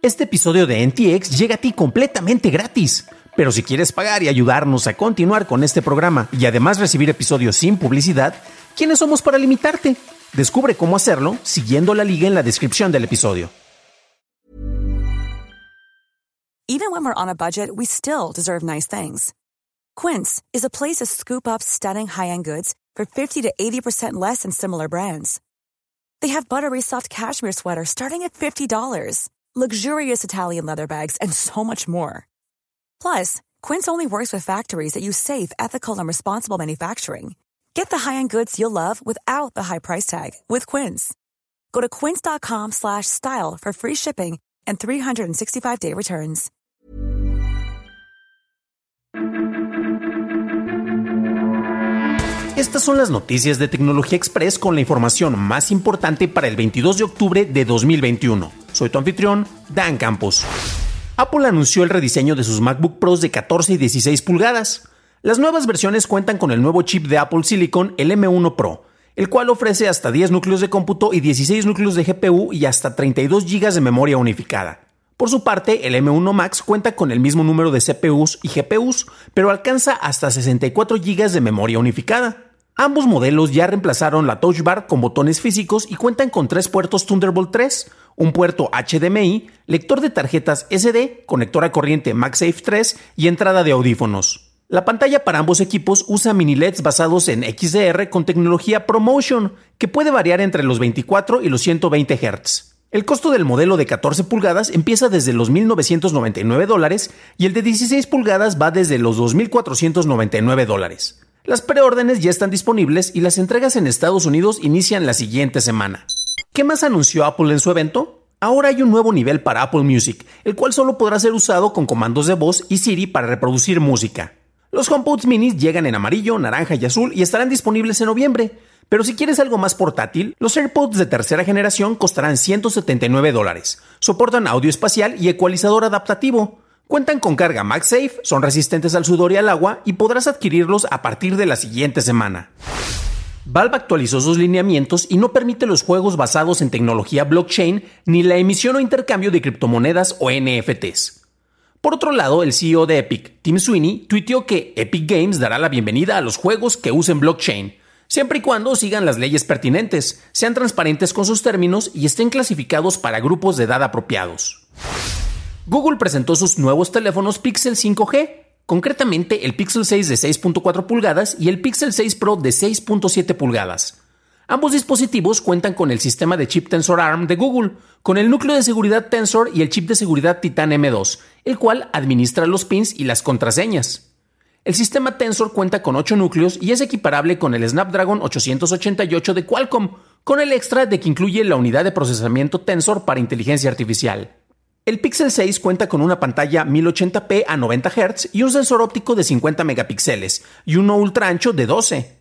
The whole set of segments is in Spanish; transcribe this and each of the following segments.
Este episodio de NTX llega a ti completamente gratis. Pero si quieres pagar y ayudarnos a continuar con este programa y además recibir episodios sin publicidad, ¿quiénes somos para limitarte? Descubre cómo hacerlo siguiendo la liga en la descripción del episodio. Even when we're on a budget, we still deserve nice things. Quince is a place to scoop up stunning high-end goods for 50 to 80% less than similar brands. They have buttery soft cashmere sweaters starting at $50, luxurious Italian leather bags, and so much more. Plus, Quince only works with factories that use safe, ethical, and responsible manufacturing. Get the high-end goods you'll love without the high price tag with Quince. Go to quince.com/style for free shipping and 365-day returns. Estas son las noticias de Tecnología Express con la información más importante para el 22 de octubre de 2021. Soy tu anfitrión, Dan Campos. Apple anunció el rediseño de sus MacBook Pros de 14 y 16 pulgadas. Las nuevas versiones cuentan con el nuevo chip de Apple Silicon, el M1 Pro, el cual ofrece hasta 10 núcleos de cómputo y 16 núcleos de GPU y hasta 32 GB de memoria unificada. Por su parte, el M1 Max cuenta con el mismo número de CPUs y GPUs, pero alcanza hasta 64 GB de memoria unificada. Ambos modelos ya reemplazaron la Touch Bar con botones físicos y cuentan con tres puertos Thunderbolt 3, un puerto HDMI, lector de tarjetas SD, conector a corriente MagSafe 3 y entrada de audífonos. La pantalla para ambos equipos usa mini LEDs basados en XDR con tecnología ProMotion, que puede variar entre los 24 y los 120 Hz. El costo del modelo de 14 pulgadas empieza desde los 1.999 dólares y el de 16 pulgadas va desde los 2.499 dólares. Las preórdenes ya están disponibles y las entregas en Estados Unidos inician la siguiente semana. ¿Qué más anunció Apple en su evento? Ahora hay un nuevo nivel para Apple Music, el cual solo podrá ser usado con comandos de voz y Siri para reproducir música. Los HomePods minis llegan en amarillo, naranja y azul y estarán disponibles en noviembre. Pero si quieres algo más portátil, los AirPods de tercera generación costarán 179 dólares. Soportan audio espacial y ecualizador adaptativo. Cuentan con carga MagSafe, son resistentes al sudor y al agua y podrás adquirirlos a partir de la siguiente semana. Valve actualizó sus lineamientos y no permite los juegos basados en tecnología blockchain ni la emisión o intercambio de criptomonedas o NFTs. Por otro lado, el CEO de Epic, Tim Sweeney, tuiteó que Epic Games dará la bienvenida a los juegos que usen blockchain, siempre y cuando sigan las leyes pertinentes, sean transparentes con sus términos y estén clasificados para grupos de edad apropiados. Google presentó sus nuevos teléfonos Pixel 5G, concretamente el Pixel 6 de 6.4 pulgadas y el Pixel 6 Pro de 6.7 pulgadas. Ambos dispositivos cuentan con el sistema de chip Tensor ARM de Google, con el núcleo de seguridad Tensor y el chip de seguridad Titan M2, el cual administra los pins y las contraseñas. El sistema Tensor cuenta con 8 núcleos y es equiparable con el Snapdragon 888 de Qualcomm, con el extra de que incluye la unidad de procesamiento Tensor para inteligencia artificial. El Pixel 6 cuenta con una pantalla 1080p a 90 Hz y un sensor óptico de 50 megapíxeles y uno ultra ancho de 12.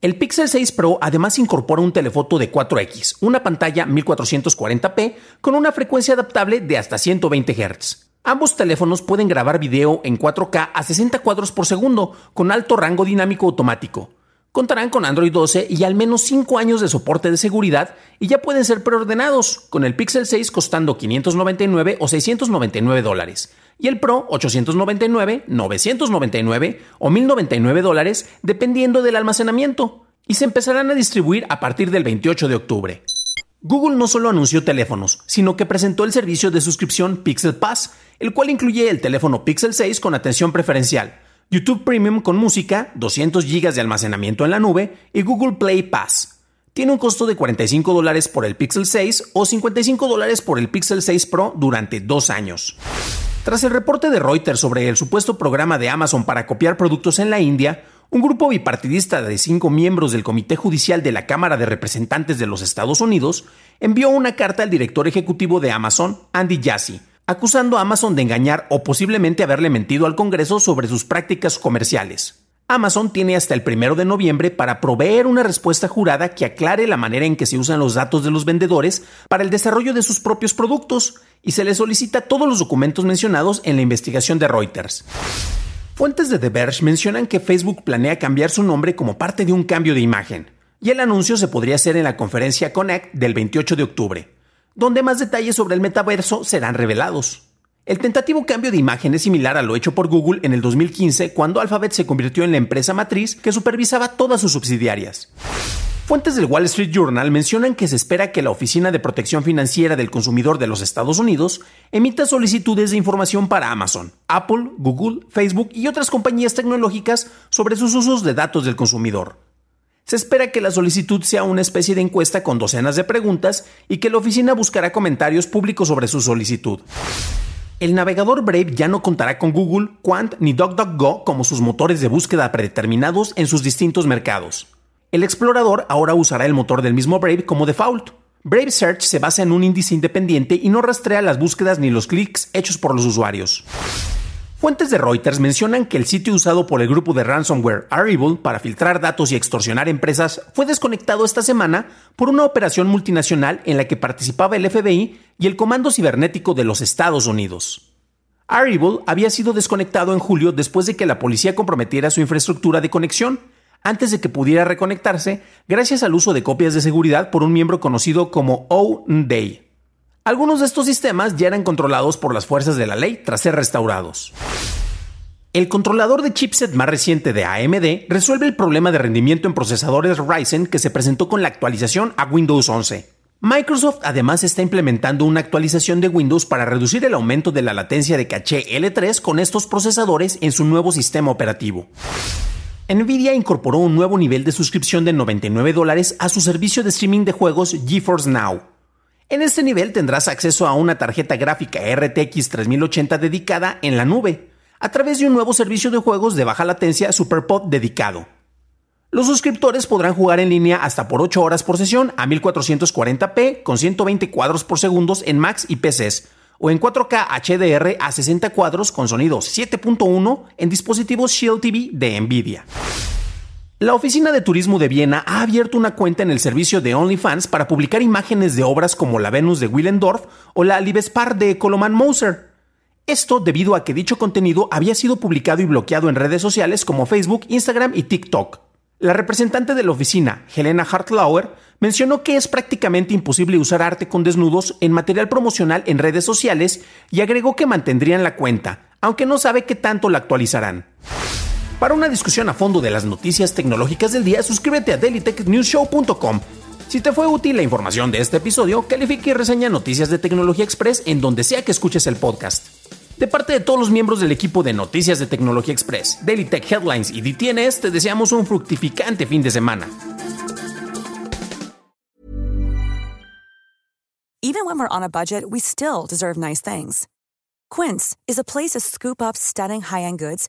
El Pixel 6 Pro además incorpora un telefoto de 4X, una pantalla 1440p con una frecuencia adaptable de hasta 120 Hz. Ambos teléfonos pueden grabar video en 4K a 60 cuadros por segundo con alto rango dinámico automático. Contarán con Android 12 y al menos 5 años de soporte de seguridad y ya pueden ser preordenados, con el Pixel 6 costando 599 o 699 dólares y el Pro 899, 999 o 1099 dólares dependiendo del almacenamiento y se empezarán a distribuir a partir del 28 de octubre. Google no solo anunció teléfonos, sino que presentó el servicio de suscripción Pixel Pass, el cual incluye el teléfono Pixel 6 con atención preferencial, YouTube Premium con música, 200 GB de almacenamiento en la nube y Google Play Pass. Tiene un costo de 45 dólares por el Pixel 6 o 55 dólares por el Pixel 6 Pro durante dos años. Tras el reporte de Reuters sobre el supuesto programa de Amazon para copiar productos en la India, un grupo bipartidista de cinco miembros del Comité Judicial de la Cámara de Representantes de los Estados Unidos envió una carta al director ejecutivo de Amazon, Andy Jassy, acusando a Amazon de engañar o posiblemente haberle mentido al Congreso sobre sus prácticas comerciales. Amazon tiene hasta el primero de noviembre para proveer una respuesta jurada que aclare la manera en que se usan los datos de los vendedores para el desarrollo de sus propios productos y se le solicita todos los documentos mencionados en la investigación de Reuters. Fuentes de The Verge mencionan que Facebook planea cambiar su nombre como parte de un cambio de imagen, y el anuncio se podría hacer en la conferencia Connect del 28 de octubre. Donde más detalles sobre el metaverso serán revelados. El tentativo cambio de imagen es similar a lo hecho por Google en el 2015 cuando Alphabet se convirtió en la empresa matriz que supervisaba todas sus subsidiarias. Fuentes del Wall Street Journal mencionan que se espera que la Oficina de Protección Financiera del Consumidor de los Estados Unidos emita solicitudes de información para Amazon, Apple, Google, Facebook y otras compañías tecnológicas sobre sus usos de datos del consumidor. Se espera que la solicitud sea una especie de encuesta con docenas de preguntas y que la oficina buscará comentarios públicos sobre su solicitud. El navegador Brave ya no contará con Google, Quant ni DuckDuckGo como sus motores de búsqueda predeterminados en sus distintos mercados. El explorador ahora usará el motor del mismo Brave como default. Brave Search se basa en un índice independiente y no rastrea las búsquedas ni los clics hechos por los usuarios. Fuentes de Reuters mencionan que el sitio usado por el grupo de ransomware Arrival para filtrar datos y extorsionar empresas fue desconectado esta semana por una operación multinacional en la que participaba el FBI y el Comando Cibernético de los Estados Unidos. Arrival había sido desconectado en julio después de que la policía comprometiera su infraestructura de conexión, antes de que pudiera reconectarse gracias al uso de copias de seguridad por un miembro conocido como O-Day. Algunos de estos sistemas ya eran controlados por las fuerzas de la ley tras ser restaurados. El controlador de chipset más reciente de AMD resuelve el problema de rendimiento en procesadores Ryzen que se presentó con la actualización a Windows 11. Microsoft además está implementando una actualización de Windows para reducir el aumento de la latencia de caché L3 con estos procesadores en su nuevo sistema operativo. Nvidia incorporó un nuevo nivel de suscripción de 99 dólares a su servicio de streaming de juegos GeForce Now. En este nivel tendrás acceso a una tarjeta gráfica RTX 3080 dedicada en la nube, a través de un nuevo servicio de juegos de baja latencia SuperPod dedicado. Los suscriptores podrán jugar en línea hasta por 8 horas por sesión a 1440p con 120 cuadros por segundo en Macs y PCs, o en 4K HDR a 60 cuadros con sonido 7.1 en dispositivos Shield TV de Nvidia. La Oficina de Turismo de Viena ha abierto una cuenta en el servicio de OnlyFans para publicar imágenes de obras como la Venus de Willendorf o la Liebespar de Koloman Moser. Esto debido a que dicho contenido había sido publicado y bloqueado en redes sociales como Facebook, Instagram y TikTok. La representante de la oficina, Helena Hartlauer, mencionó que es prácticamente imposible usar arte con desnudos en material promocional en redes sociales y agregó que mantendrían la cuenta, aunque no sabe qué tanto la actualizarán. Para una discusión a fondo de las noticias tecnológicas del día, suscríbete a dailytechnewsshow.com. Si te fue útil la información de este episodio, califique y reseña Noticias de Tecnología Express en donde sea que escuches el podcast. De parte de todos los miembros del equipo de Noticias de Tecnología Express, Daily Tech Headlines y DTNS, te deseamos un fructificante fin de semana. Even when we're on a budget, we still deserve nice things. Quince is a place to scoop up stunning high-end goods